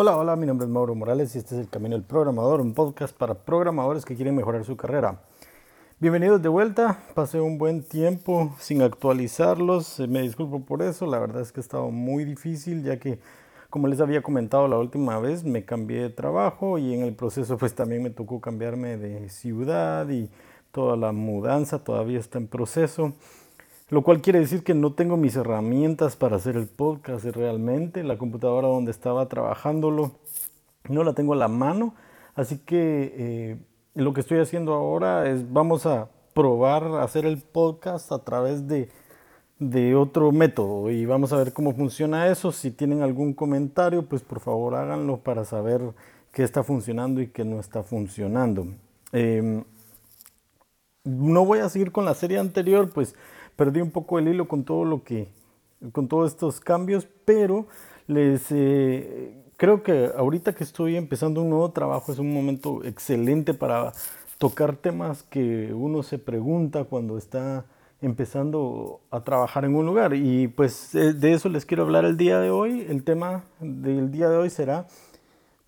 Hola, hola, mi nombre es Mauro Morales y este es El Camino del Programador, un podcast para programadores que quieren mejorar su carrera. Bienvenidos de vuelta, pasé un buen tiempo sin actualizarlos, eh, me disculpo por eso, la verdad es que ha estado muy difícil ya que como les había comentado la última vez, me cambié de trabajo y en el proceso pues también me tocó cambiarme de ciudad y toda la mudanza todavía está en proceso. Lo cual quiere decir que no tengo mis herramientas para hacer el podcast realmente. La computadora donde estaba trabajándolo no la tengo a la mano. Así que eh, lo que estoy haciendo ahora es vamos a probar hacer el podcast a través de, de otro método y vamos a ver cómo funciona eso. Si tienen algún comentario, pues por favor háganlo para saber qué está funcionando y qué no está funcionando. Em, no voy a seguir con la serie anterior, pues perdí un poco el hilo con todo lo que, con todos estos cambios, pero les eh, creo que ahorita que estoy empezando un nuevo trabajo es un momento excelente para tocar temas que uno se pregunta cuando está empezando a trabajar en un lugar. Y pues eh, de eso les quiero hablar el día de hoy. El tema del día de hoy será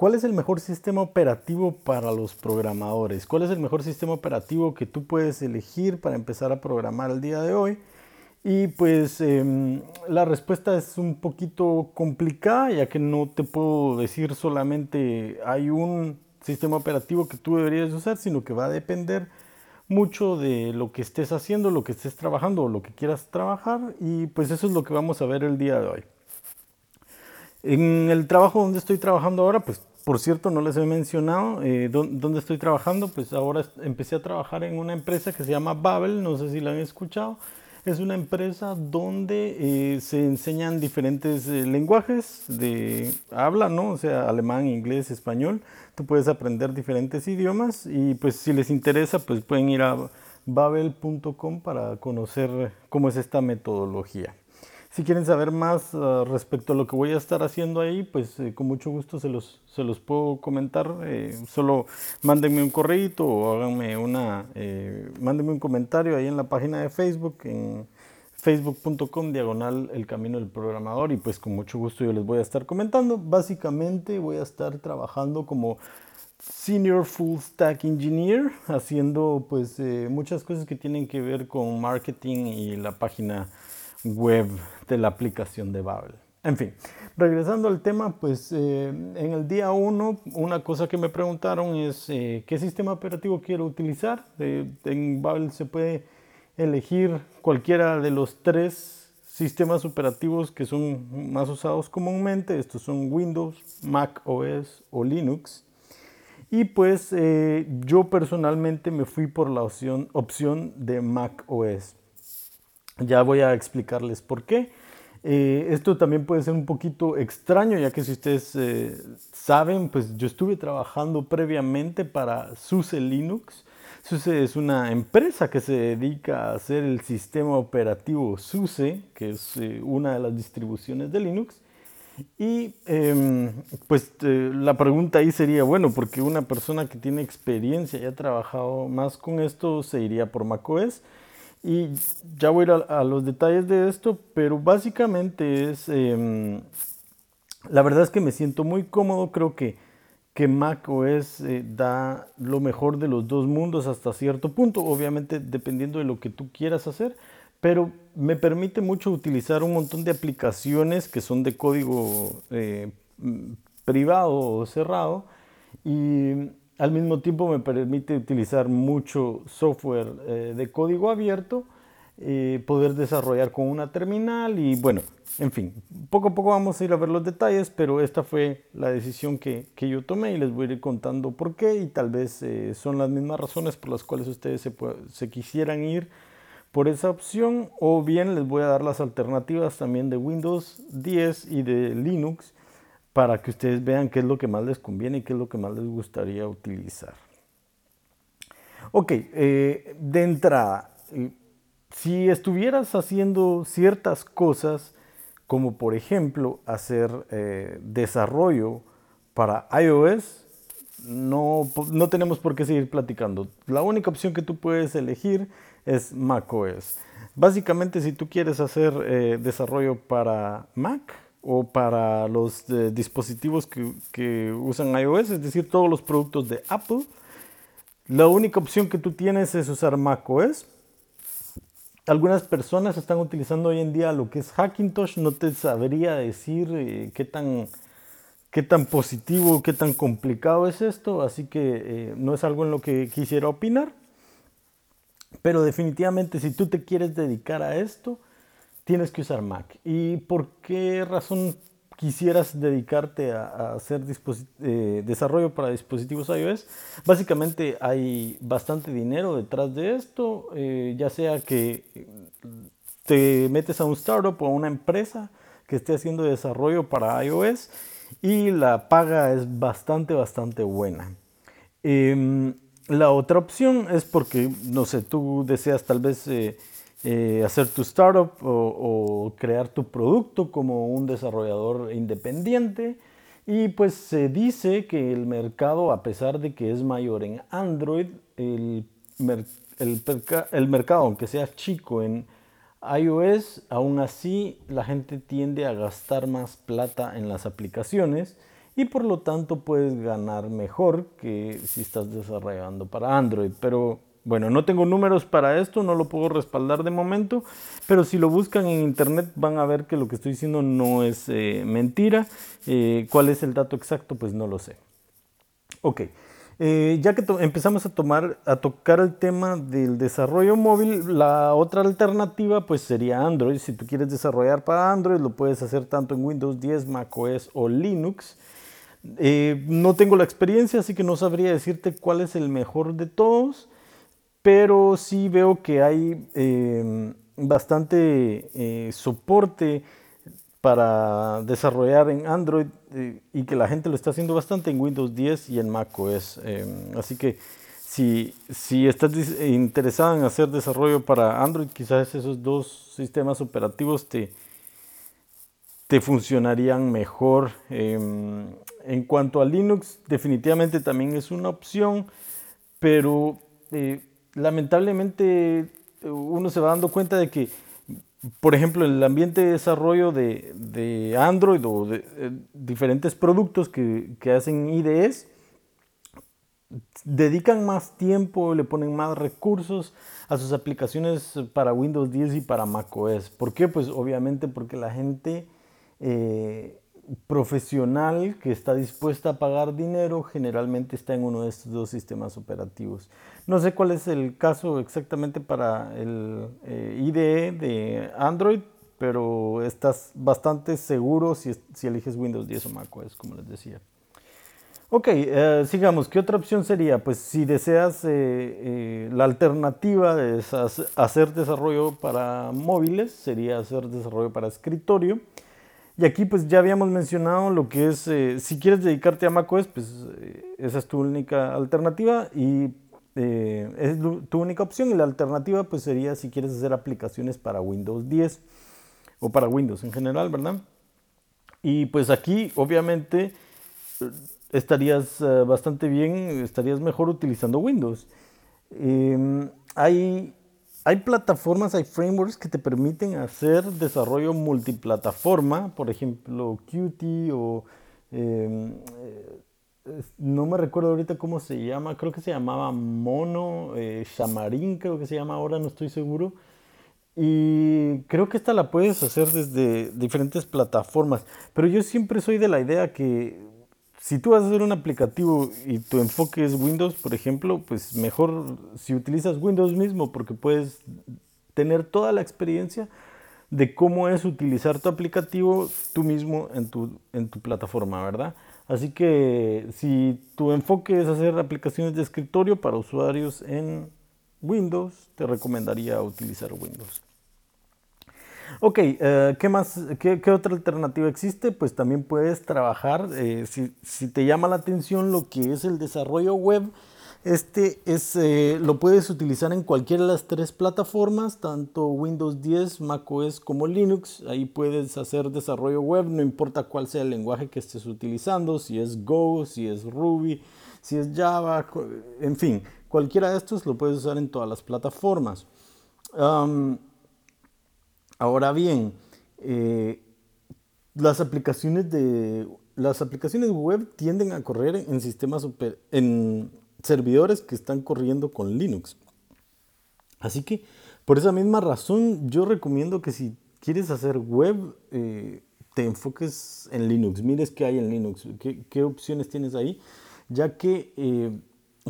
¿Cuál es el mejor sistema operativo para los programadores? ¿Cuál es el mejor sistema operativo que tú puedes elegir para empezar a programar el día de hoy? Y pues em, la respuesta es un poquito complicada, ya que no te puedo decir solamente hay un sistema operativo que tú deberías usar, sino que va a depender mucho de lo que estés haciendo, lo que estés trabajando o lo que quieras trabajar. Y pues eso es lo que vamos a ver el día de hoy. En el trabajo donde estoy trabajando ahora, pues por cierto, no les he mencionado eh, dónde estoy trabajando. Pues ahora empecé a trabajar en una empresa que se llama Babel, no sé si la han escuchado. Es una empresa donde eh, se enseñan diferentes eh, lenguajes de habla, ¿no? O sea, alemán, inglés, español. Tú puedes aprender diferentes idiomas y pues si les interesa, pues pueden ir a babel.com para conocer cómo es esta metodología. Si quieren saber más ah, respecto a lo que voy a estar haciendo ahí, pues eh, con mucho gusto se los, se los puedo comentar. Eh, solo mándenme un correo o háganme una, eh, mándenme un comentario ahí en la página de Facebook, en facebook.com diagonal el camino del programador y pues con mucho gusto yo les voy a estar comentando. Básicamente voy a estar trabajando como Senior Full Stack Engineer, haciendo pues muchas cosas que tienen que ver con marketing y la página web de la aplicación de Babel. En fin, regresando al tema, pues eh, en el día 1 una cosa que me preguntaron es eh, qué sistema operativo quiero utilizar. Eh, en Babel se puede elegir cualquiera de los tres sistemas operativos que son más usados comúnmente. Estos son Windows, Mac OS o Linux. Y pues yo personalmente me fui por la opción, opción de Mac OS. Ya voy a explicarles por qué. Eh, esto también puede ser un poquito extraño, ya que si ustedes eh, saben, pues yo estuve trabajando previamente para SUSE Linux. SUSE es una empresa que se dedica a hacer el sistema operativo SUSE, que es eh, una de las distribuciones de Linux. Y em, pues la pregunta ahí sería, bueno, porque una persona que tiene experiencia y ha trabajado más con esto se iría por macOS. Y ya voy a ir a, los detalles de esto, pero básicamente es, em, la verdad es que me siento muy cómodo, creo que, que Mac OS eh, da lo mejor de los dos mundos hasta cierto punto, obviamente dependiendo de lo que tú quieras hacer, pero me permite mucho utilizar un montón de aplicaciones que son de código eh, privado o cerrado y al mismo tiempo me permite utilizar mucho software eh, de código abierto, eh, poder desarrollar con una terminal y bueno, en fin, poco a poco vamos a ir a ver los detalles, pero esta fue la decisión que, yo tomé y les voy a ir contando por qué y tal vez eh, son las mismas razones por las cuales ustedes se, se quisieran ir por esa opción o bien les voy a dar las alternativas también de Windows 10 y de Linux para que ustedes vean qué es lo que más les conviene y qué es lo que más les gustaría utilizar. Ok, eh, de entrada, eh, si estuvieras haciendo ciertas cosas, como por ejemplo hacer eh, desarrollo para iOS, no, no tenemos por qué seguir platicando. La única opción que tú puedes elegir es macOS. Básicamente, si tú quieres hacer desarrollo para Mac, o para los eh, dispositivos que, que, usan iOS, es decir, todos los productos de Apple. La única opción que tú tienes es usar macOS. Algunas personas están utilizando hoy en día lo que es Hackintosh. No te sabría decir eh, qué, tan, qué tan positivo, qué tan complicado es esto, así que eh, no es algo en lo que quisiera opinar. Pero definitivamente si tú te quieres dedicar a esto, tienes que usar Mac. ¿Y por qué razón quisieras dedicarte a, hacer eh, desarrollo para dispositivos iOS? Básicamente hay bastante dinero detrás de esto, eh, ya sea que te metes a un startup o a una empresa que esté haciendo desarrollo para iOS y la paga es bastante, bastante buena. Em, la otra opción es porque, no sé, tú deseas tal vez eh, hacer tu startup o, crear tu producto como un desarrollador independiente. Y pues se dice que el mercado, a pesar de que es mayor en Android, el, el mercado, aunque sea chico en iOS, aún así la gente tiende a gastar más plata en las aplicaciones y por lo tanto puedes ganar mejor que si estás desarrollando para Android. Pero bueno, no tengo números para esto, no lo puedo respaldar de momento, pero si lo buscan en internet van a ver que lo que estoy diciendo no es eh, mentira. Eh, ¿Cuál es el dato exacto? Pues no lo sé. Ok. Eh, ya que empezamos a, tomar, a tocar el tema del desarrollo móvil, la otra alternativa pues sería Android. Si tú quieres desarrollar para Android, lo puedes hacer tanto en Windows 10, macOS o Linux. No tengo la experiencia, así que no sabría decirte cuál es el mejor de todos, pero sí veo que hay eh, bastante eh, soporte para desarrollar en Android y que la gente lo está haciendo bastante en Windows 10 y en macOS. así que si, si estás interesado en hacer desarrollo para Android, quizás esos dos sistemas operativos te, te funcionarían mejor. Em, en cuanto a Linux, definitivamente también es una opción, pero eh, lamentablemente uno se va dando cuenta de que, por ejemplo, el ambiente de desarrollo de, Android o de, eh, diferentes productos que, que hacen IDEs, dedican más tiempo, le ponen más recursos a sus aplicaciones para Windows 10 y para macOS. ¿Por qué? Pues obviamente porque la gente eh, profesional que está dispuesta a pagar dinero generalmente está en uno de estos dos sistemas operativos. No sé cuál es el caso exactamente para el eh, IDE de Android, pero estás bastante seguro si, si, eliges Windows 10 o macOS, como les decía. Ok, eh, sigamos. ¿Qué otra opción sería? Pues si deseas la alternativa de hacer desarrollo para móviles, sería hacer desarrollo para escritorio. Y aquí pues ya habíamos mencionado lo que es, eh, si quieres dedicarte a macOS, pues eh, esa es tu única alternativa y eh, es tu única opción. Y la alternativa pues sería si quieres hacer aplicaciones para Windows 10 o para Windows en general, ¿verdad? Y pues aquí obviamente estarías bastante bien, estarías mejor utilizando Windows. Em, hay hay plataformas, hay frameworks que te permiten hacer desarrollo multiplataforma, por ejemplo Qt o em, eh, no me recuerdo ahorita cómo se llama, creo que se llamaba Mono, eh, Xamarin creo que se llama ahora, no estoy seguro. Y creo que esta la puedes hacer desde diferentes plataformas, pero yo siempre soy de la idea que si tú vas a hacer un aplicativo y tu enfoque es Windows, por ejemplo, pues mejor si utilizas Windows mismo porque puedes tener toda la experiencia de cómo es utilizar tu aplicativo tú mismo en tu, en tu plataforma, ¿verdad? Así que si tu enfoque es hacer aplicaciones de escritorio para usuarios en Windows, te recomendaría utilizar Windows. Ok, eh, ¿qué más? Qué, otra alternativa existe? Pues también puedes trabajar, eh, si, te llama la atención lo que es el desarrollo web, este es, eh, lo puedes utilizar en cualquiera de las tres plataformas, tanto Windows 10, macOS como Linux. Ahí puedes hacer desarrollo web, no importa cuál sea el lenguaje que estés utilizando, si es Go, si es Ruby, si es Java, en fin, cualquiera de estos lo puedes usar en todas las plataformas. Ahora bien, eh, las aplicaciones de las aplicaciones web tienden a correr en sistemas en servidores que están corriendo con Linux. Así que por esa misma razón yo recomiendo que si quieres hacer web eh, te enfoques en Linux, mires qué hay en Linux, qué, opciones tienes ahí, ya que eh,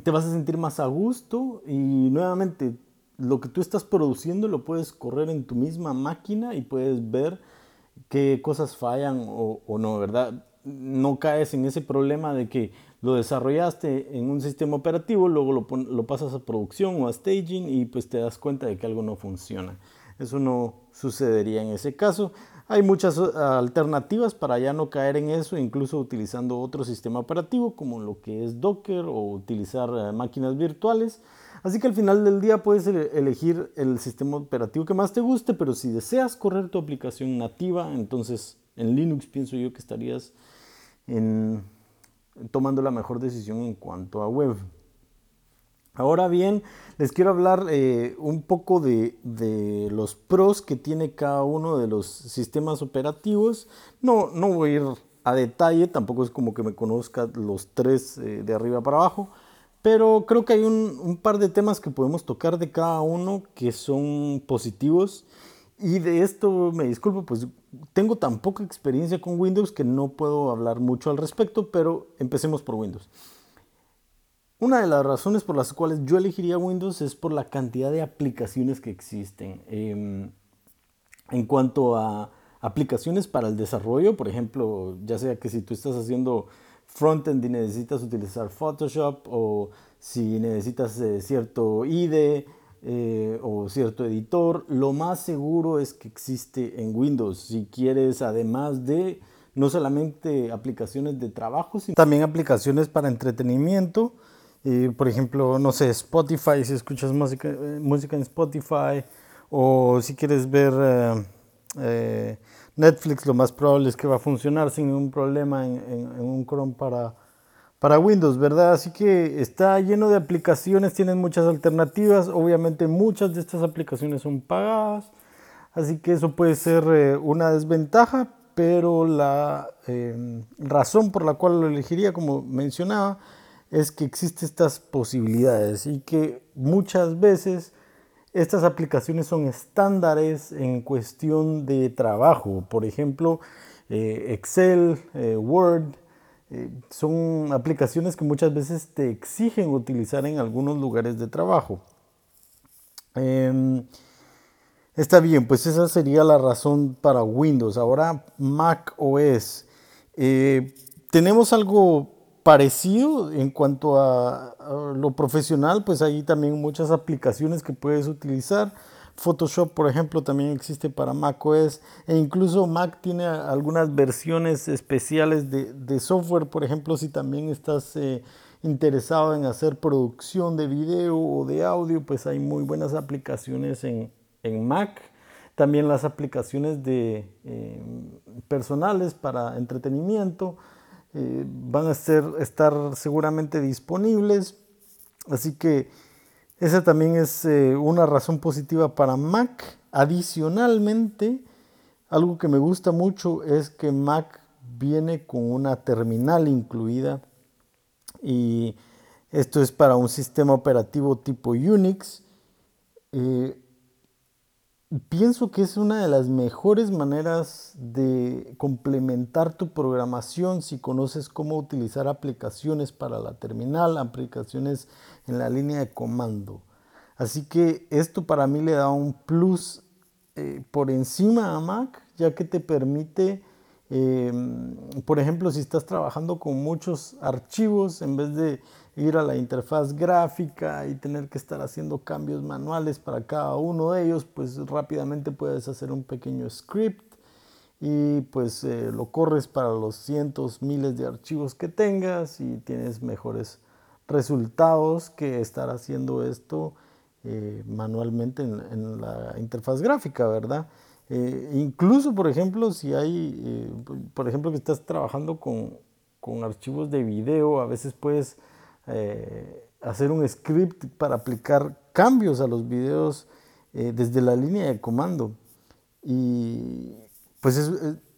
te vas a sentir más a gusto y nuevamente lo que tú estás produciendo lo puedes correr en tu misma máquina y puedes ver qué cosas fallan o, o no, ¿verdad? No caes en ese problema de que lo desarrollaste en un sistema operativo, luego lo, lo, pasas a producción o a staging y pues te das cuenta de que algo no funciona. Eso no sucedería en ese caso. Hay muchas uh, alternativas para ya no caer en eso, incluso utilizando otro sistema operativo como lo que es Docker o utilizar uh, máquinas virtuales. Así que al final del día puedes elegir el sistema operativo que más te guste, pero si deseas correr tu aplicación nativa, entonces en Linux pienso yo que estarías tomando la mejor decisión en cuanto a web. Ahora bien, les quiero hablar eh, un poco de, los pros que tiene cada uno de los sistemas operativos. No, no voy a ir a detalle, tampoco es como que me conozca los tres eh, de arriba para abajo, pero creo que hay un, un, par de temas que podemos tocar de cada uno que son positivos. Y de esto me disculpo, pues tengo tan poca experiencia con Windows que no puedo hablar mucho al respecto, pero empecemos por Windows. Una de las razones por las cuales yo elegiría Windows es por la cantidad de aplicaciones que existen. Em, en cuanto a aplicaciones para el desarrollo, por ejemplo, ya sea que si tú estás haciendo frontend y necesitas utilizar Photoshop o si necesitas eh, cierto IDE, eh, o cierto editor, lo más seguro es que existe en Windows. Si quieres, además de no solamente aplicaciones de trabajo, sino también aplicaciones para entretenimiento. Por ejemplo, no sé, Spotify, si escuchas música, eh, música en Spotify, o si quieres ver Netflix, lo más probable es que va a funcionar sin ningún problema en un Chrome para para Windows, ¿verdad? Así que está lleno de aplicaciones, tienen muchas alternativas. Obviamente muchas de estas aplicaciones son pagadas, así que eso puede ser eh, una desventaja, pero la em, razón por la cual lo elegiría, como mencionaba, es que existen estas posibilidades y que muchas veces estas aplicaciones son estándares en cuestión de trabajo. Por ejemplo, eh, Excel, eh, Word, eh, son aplicaciones que muchas veces te exigen utilizar en algunos lugares de trabajo. Em, está bien, pues esa sería la razón para Windows. Ahora Mac OS. Tenemos algo parecido en cuanto a, lo profesional, pues hay también muchas aplicaciones que puedes utilizar. Photoshop, por ejemplo, también existe para macOS e incluso Mac tiene algunas versiones especiales de, software, por ejemplo, si también estás eh, interesado en hacer producción de video o de audio, pues hay muy buenas aplicaciones en, Mac. También las aplicaciones de, eh, personales para entretenimiento eh, van a ser, estar seguramente disponibles. Así que esa también es eh, una razón positiva para Mac. Adicionalmente, algo que me gusta mucho es que Mac viene con una terminal incluida y esto es para un sistema operativo tipo Unix. Eh, pienso que es una de las mejores maneras de complementar tu programación si conoces cómo utilizar aplicaciones para la terminal, aplicaciones en la línea de comando. Así que esto para mí le da un plus eh, por encima a Mac, ya que te permite, em, por ejemplo, si estás trabajando con muchos archivos, en vez de ir a la interfaz gráfica y tener que estar haciendo cambios manuales para cada uno de ellos, pues rápidamente puedes hacer un pequeño script y pues eh, lo corres para los cientos, miles de archivos que tengas y tienes mejores resultados que estar haciendo esto eh, manualmente en, la interfaz gráfica, ¿verdad? Eh, incluso, por ejemplo, si hay, por ejemplo, que estás trabajando con, con archivos de video, a veces puedes eh, hacer un script para aplicar cambios a los videos eh, desde la línea de comando. Y pues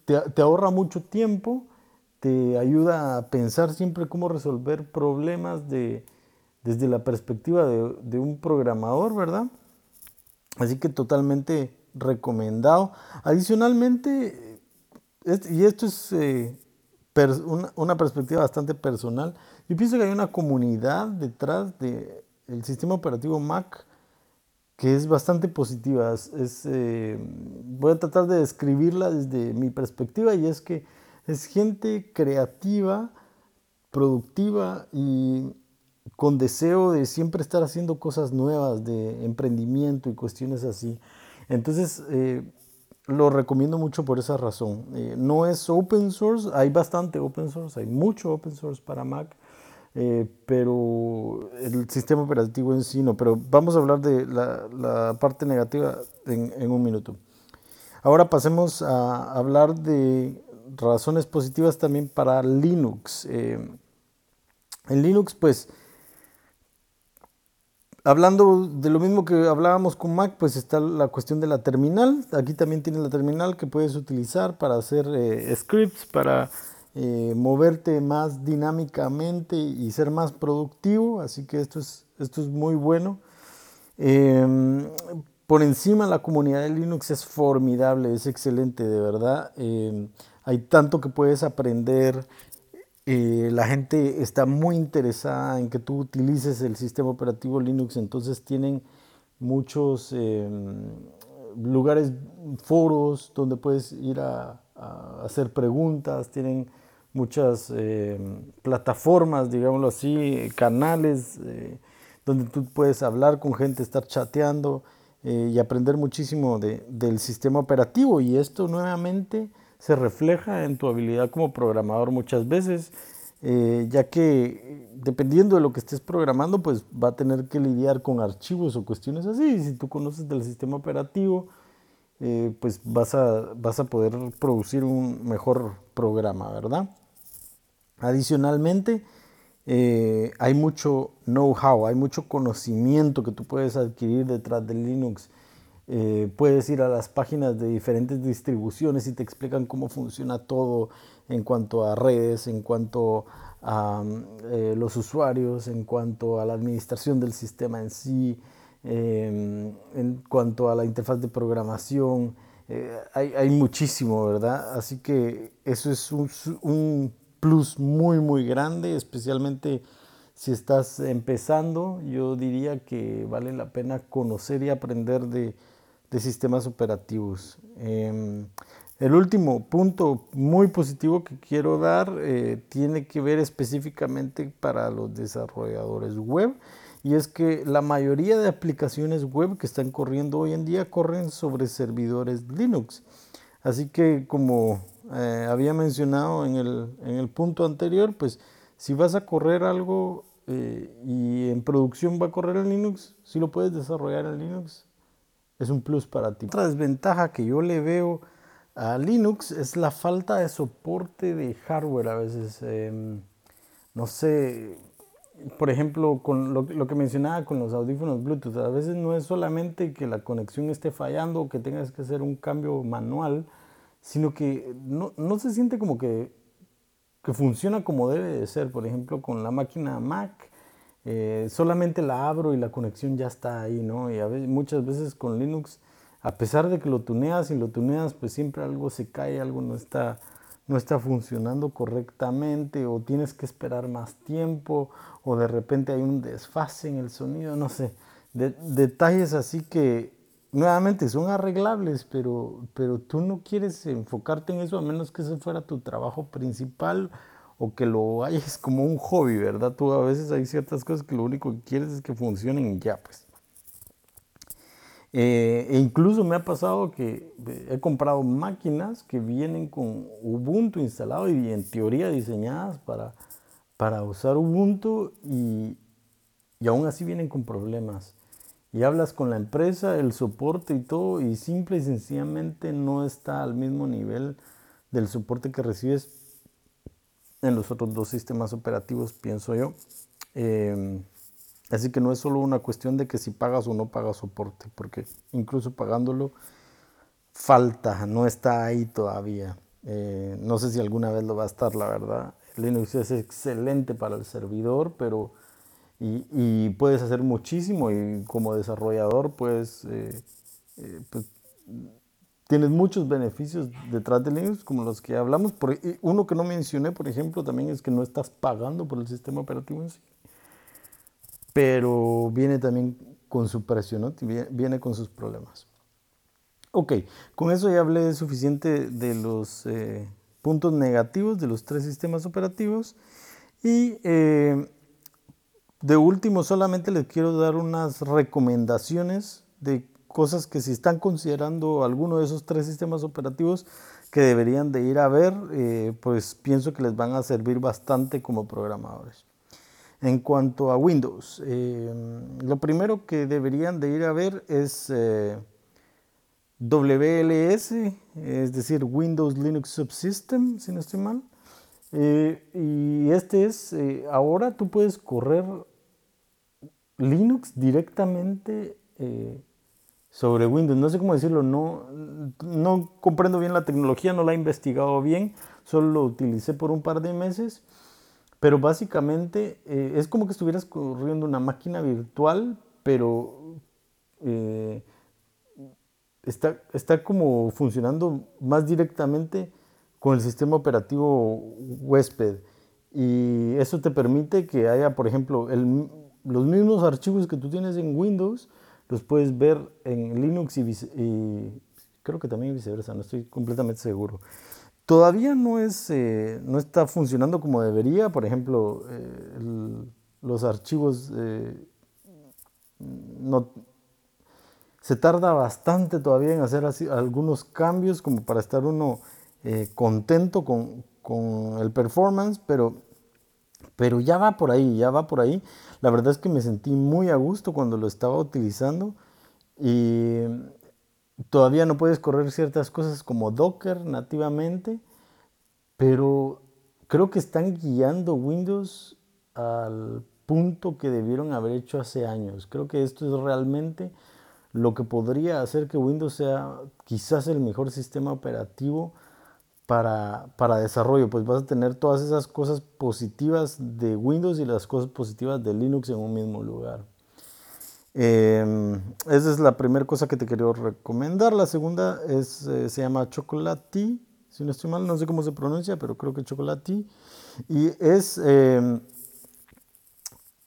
te, ahorra mucho tiempo, te ayuda a pensar siempre cómo resolver problemas de, desde la perspectiva de, un programador, ¿verdad? Así que totalmente recomendado. Adicionalmente, y esto es eh, una, perspectiva bastante personal, yo pienso que hay una comunidad detrás del sistema operativo Mac que es bastante positiva. Es, eh, voy a tratar de describirla desde mi perspectiva y es que es gente creativa, productiva y con deseo de siempre estar haciendo cosas nuevas, de emprendimiento y cuestiones así. Entonces, eh, lo recomiendo mucho por esa razón. Eh, no es open source, hay bastante open source, hay mucho open source para Mac, eh, pero el sistema operativo en sí no. Pero vamos a hablar de la, parte negativa en, un minuto. Ahora pasemos a hablar de razones positivas también para Linux. en Linux, pues, Hablando de lo mismo que hablábamos con Mac, pues está la cuestión de la terminal. Aquí también tienes la terminal que puedes utilizar para hacer eh, scripts, para eh, moverte más dinámicamente y ser más productivo. Así que esto es, esto es muy bueno. Em, por encima la comunidad de Linux es formidable, es excelente, de verdad. Em, hay tanto que puedes aprender eh, la gente está muy interesada en que tú utilices el sistema operativo Linux, entonces tienen muchos em, lugares, foros donde puedes ir a, hacer preguntas, tienen muchas em, plataformas, digámoslo así, canales eh, donde tú puedes hablar con gente, estar chateando eh, y aprender muchísimo del sistema operativo. Y esto nuevamente se refleja en tu habilidad como programador muchas veces, eh, ya que dependiendo de lo que estés programando, pues va a tener que lidiar con archivos o cuestiones así. Y si tú conoces del sistema operativo, eh, pues vas a, vas a poder producir un mejor programa, ¿verdad? Adicionalmente, eh, hay mucho know-how, hay mucho conocimiento que tú puedes adquirir detrás de Linux. Eh, puedes ir a las páginas de diferentes distribuciones y te explican cómo funciona todo en cuanto a redes, en cuanto a eh, los usuarios, en cuanto a la administración del sistema en sí, em, en cuanto a la interfaz de programación. Eh, hay, muchísimo, ¿verdad? Así que eso es un plus muy, muy grande, especialmente si estás empezando. Yo diría que vale la pena conocer y aprender de de sistemas operativos. Em, el último punto muy positivo que quiero dar eh, tiene que ver específicamente para los desarrolladores web y es que la mayoría de aplicaciones web que están corriendo hoy en día corren sobre servidores Linux. Así que como eh, había mencionado en el, en el, punto anterior, pues si vas a correr algo eh, y en producción va a correr en Linux, si lo puedes desarrollar en Linux, es un plus para ti. Otra desventaja que yo le veo a Linux es la falta de soporte de hardware a veces. Em, no sé, por ejemplo, con lo, que mencionaba con los audífonos Bluetooth, a veces no es solamente que la conexión esté fallando o que tengas que hacer un cambio manual, sino que no, no se siente como que, que funciona como debe de ser. Por ejemplo, con la máquina Mac eh, solamente la abro y la conexión ya está ahí, ¿no? Y a veces, muchas veces con Linux, a pesar de que lo tuneas y lo tuneas, pues siempre algo se cae, algo no está, no está funcionando correctamente o tienes que esperar más tiempo o de repente hay un desfase en el sonido, no sé. detalles así que nuevamente son arreglables, pero, pero tú no quieres enfocarte en eso a menos que ese fuera tu trabajo principal o que lo hayas como un hobby, ¿verdad? Tú a veces hay ciertas cosas que lo único que quieres es que funcionen y ya, pues. Eh, e incluso me ha pasado que eh, he comprado máquinas que vienen con Ubuntu instalado y en teoría diseñadas para, para usar Ubuntu y, y aún así vienen con problemas. Y hablas con la empresa, el soporte y todo, y simple y sencillamente no está al mismo nivel del soporte que recibes en los otros dos sistemas operativos, pienso yo. Em, así que no es solo una cuestión de que si pagas o no pagas soporte, porque incluso pagándolo falta, no está ahí todavía. Eh, no sé si alguna vez lo va a estar, la verdad. Linux es excelente para el servidor, pero y, puedes hacer muchísimo y como desarrollador pues, eh, eh, pues, tienes muchos beneficios detrás de Linux como los que hablamos. Por, uno que no mencioné, por ejemplo, también es que no estás pagando por el sistema operativo en sí, pero viene también con su precio, ¿no? viene con sus problemas. Ok, con eso ya hablé suficiente de los eh, puntos negativos de los tres sistemas operativos y de último, solamente les quiero dar unas recomendaciones de cosas que si están considerando alguno de esos tres sistemas operativos que deberían de ir a ver, eh, pues pienso que les van a servir bastante como programadores. En cuanto a Windows, eh, lo primero que deberían de ir a ver es eh, WLS, es decir, Windows Linux Subsystem, si no estoy mal. y este es, ahora tú puedes correr Linux directamente eh, sobre Windows. No sé cómo decirlo, no, no comprendo bien la tecnología, no la he investigado bien, solo lo utilicé por un par de meses, pero básicamente eh, es como que estuvieras corriendo una máquina virtual, pero eh, está, está como funcionando más directamente con el sistema operativo huésped. Y eso te permite que haya, por ejemplo, el, los mismos archivos que tú tienes en Windows los puedes ver en Linux y, creo que también viceversa, no estoy completamente seguro. Todavía no, es, eh, no está funcionando como debería, por ejemplo, eh, los archivos eh, no, se tarda bastante todavía en hacer algunos cambios como para estar uno contento con, con el performance, pero pero ya va por ahí, ya va por ahí. La verdad es que me sentí muy a gusto cuando lo estaba utilizando y todavía no puedes correr ciertas cosas como Docker nativamente, pero creo que están guiando Windows al punto que debieron haber hecho hace años. Creo que esto es realmente lo que podría hacer que Windows sea quizás el mejor sistema operativo para, para, desarrollo, pues vas a tener todas esas cosas positivas de Windows y las cosas positivas de Linux en un mismo lugar. Em, esa es la primera cosa que te quería recomendar. La segunda es, eh, se llama Chocolati, si no estoy mal, no sé cómo se pronuncia, pero creo que Chocolati. Y es em,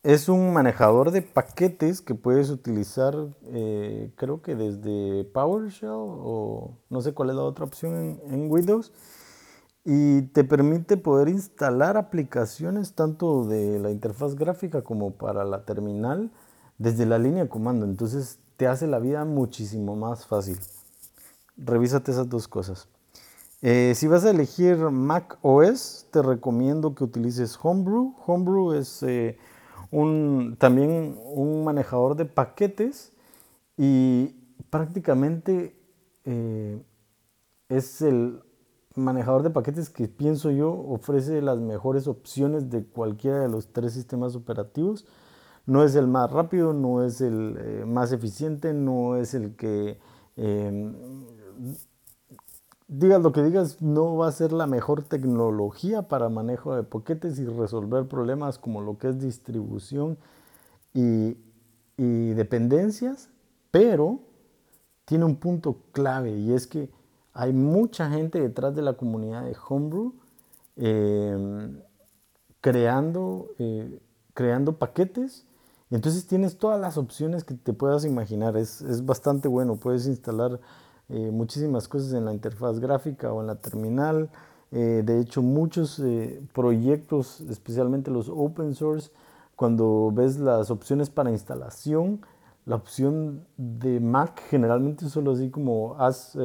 es un manejador de paquetes que puedes utilizar, eh, creo que desde PowerShell o no sé cuál es la otra opción en, Windows. Y te permite poder instalar aplicaciones tanto de la interfaz gráfica como para la terminal desde la línea de comando. Entonces te hace la vida muchísimo más fácil. Revísate esas dos cosas. Eh, si vas a elegir Mac OS, te recomiendo que utilices Homebrew. Homebrew es... Eh, un, también un manejador de paquetes y prácticamente eh, es el manejador de paquetes que pienso yo ofrece las mejores opciones de cualquiera de los tres sistemas operativos. No es el más rápido, no es el eh, más eficiente, no es el que eh, digas lo que digas, no va a ser la mejor tecnología para manejo de paquetes y resolver problemas como lo que es distribución y, dependencias, pero tiene un punto clave y es que hay mucha gente detrás de la comunidad de Homebrew em, creando, eh, creando paquetes. Y entonces tienes todas las opciones que te puedas imaginar. Es, es bastante bueno. Puedes instalar eh, muchísimas cosas en la interfaz gráfica o en la terminal. Eh, de hecho, muchos eh, proyectos, especialmente los open source, cuando ves las opciones para instalación, la opción de Mac generalmente solo así como haz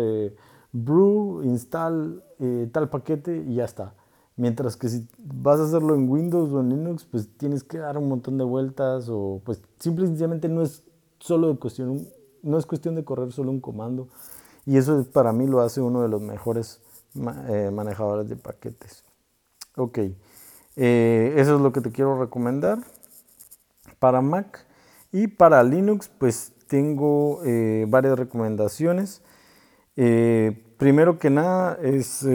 brew, install tal paquete y ya está. Mientras que si vas a hacerlo en Windows o en Linux, pues tienes que dar un montón de vueltas o pues simplemente no es solo de cuestión, no es cuestión de correr solo un comando, y eso para mí lo hace uno de los mejores eh, manejadores de paquetes. Ok, eh, eso es lo que te quiero recomendar para Mac. Y para Linux, pues tengo eh, varias recomendaciones. primero que nada es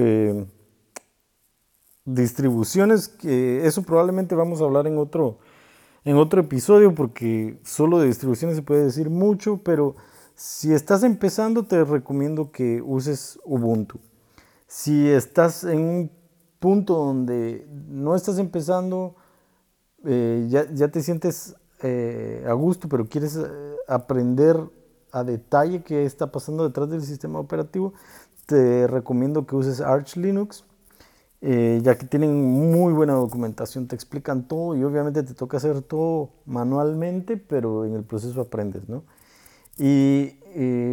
distribuciones, que eso probablemente vamos a hablar en otro, en otro episodio porque solo de distribuciones se puede decir mucho, pero si estás empezando te recomiendo que uses Ubuntu. Si estás en un punto donde no estás empezando, eh, ya, te sientes eh, a gusto, pero quieres eh, aprender a detalle qué está pasando detrás del sistema operativo, te recomiendo que uses Arch Linux ya que tienen muy buena documentación, te explican todo y obviamente te toca hacer todo manualmente, pero en el proceso aprendes, ¿no? Y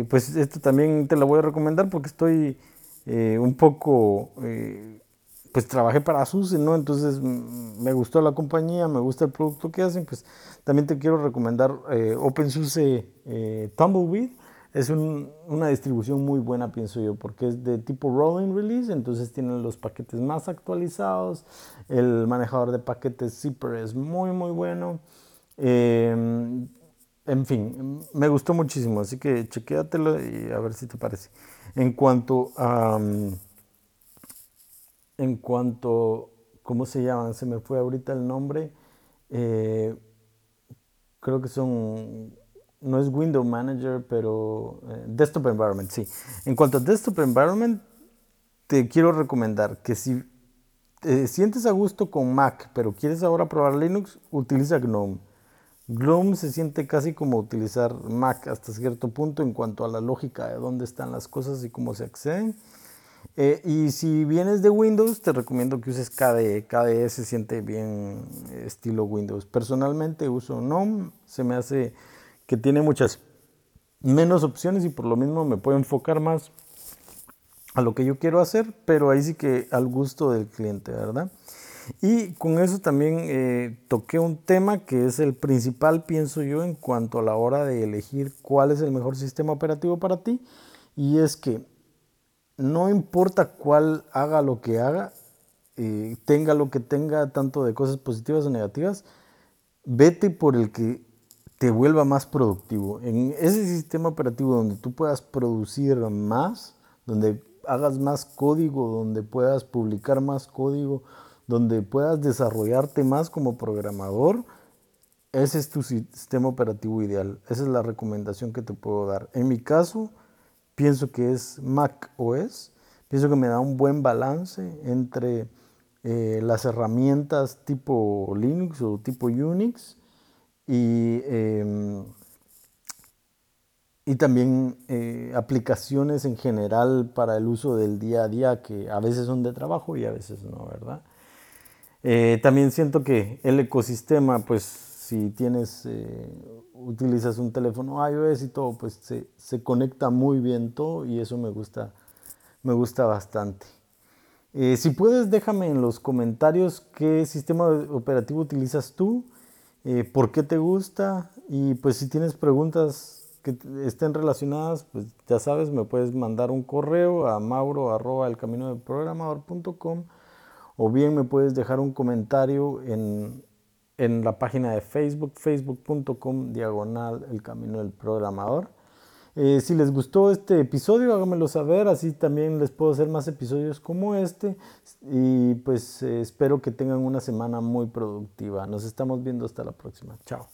pues esto también te lo voy a recomendar porque estoy eh, un poco, eh, pues trabajé para SUSE, ¿no? Entonces me gustó la compañía, me gusta el producto que hacen, pues también te quiero recomendar OpenSUSE Tumbleweed es una distribución muy buena, pienso yo, porque es de tipo rolling release, entonces tienen los paquetes más actualizados, el manejador de paquetes Zipper es muy, muy bueno. Em, en fin, me gustó muchísimo, así que chequéatelo y a ver si te parece. En cuanto a... En cuanto... ¿Cómo se llaman? Se me fue ahorita el nombre. Eh, creo que son no es Window Manager, pero eh, Desktop Environment, sí. En cuanto a Desktop Environment, te quiero recomendar que si te sientes a gusto con Mac, pero quieres ahora probar Linux, utiliza GNOME. GNOME se siente casi como utilizar Mac hasta cierto punto en cuanto a la lógica de dónde están las cosas y cómo se acceden. Eh, y si vienes de Windows, te recomiendo que uses KDE. KDE se siente bien estilo Windows. Personalmente uso GNOME, se me hace que tiene muchas menos opciones y por lo mismo me puedo enfocar más a lo que yo quiero hacer, pero ahí sí que al gusto del cliente, ¿verdad? Y con eso también eh, toqué un tema que es el principal, pienso yo, en cuanto a la hora de elegir cuál es el mejor sistema operativo para ti, y es que no importa cuál haga lo que haga, eh, tenga lo que tenga, tanto de cosas positivas o negativas, vete por el que te vuelva más productivo. En ese sistema operativo donde tú puedas producir más, donde hagas más código, donde puedas publicar más código, donde puedas desarrollarte más como programador, ese es tu sistema operativo ideal. Esa es la recomendación que te puedo dar. En mi caso, pienso que es Mac OS. Pienso que me da un buen balance entre eh, las herramientas tipo Linux o tipo Unix y, em, y también eh, aplicaciones en general para el uso del día a día que a veces son de trabajo y a veces no, ¿verdad? Eh, también siento que el ecosistema, pues si tienes, eh, utilizas un teléfono iOS y todo, pues se, se, conecta muy bien todo y eso me gusta, me gusta bastante. si puedes, déjame en los comentarios qué sistema operativo utilizas tú eh, por qué te gusta y pues si tienes preguntas que estén relacionadas, pues ya sabes, me puedes mandar un correo a mauro arroba el camino o bien me puedes dejar un comentario en, en la página de Facebook, facebook.com diagonal el camino del programador. Eh, si les gustó este episodio, háganmelo saber, así también les puedo hacer más episodios como este. Y pues eh, espero que tengan una semana muy productiva. Nos estamos viendo hasta la próxima. Chao.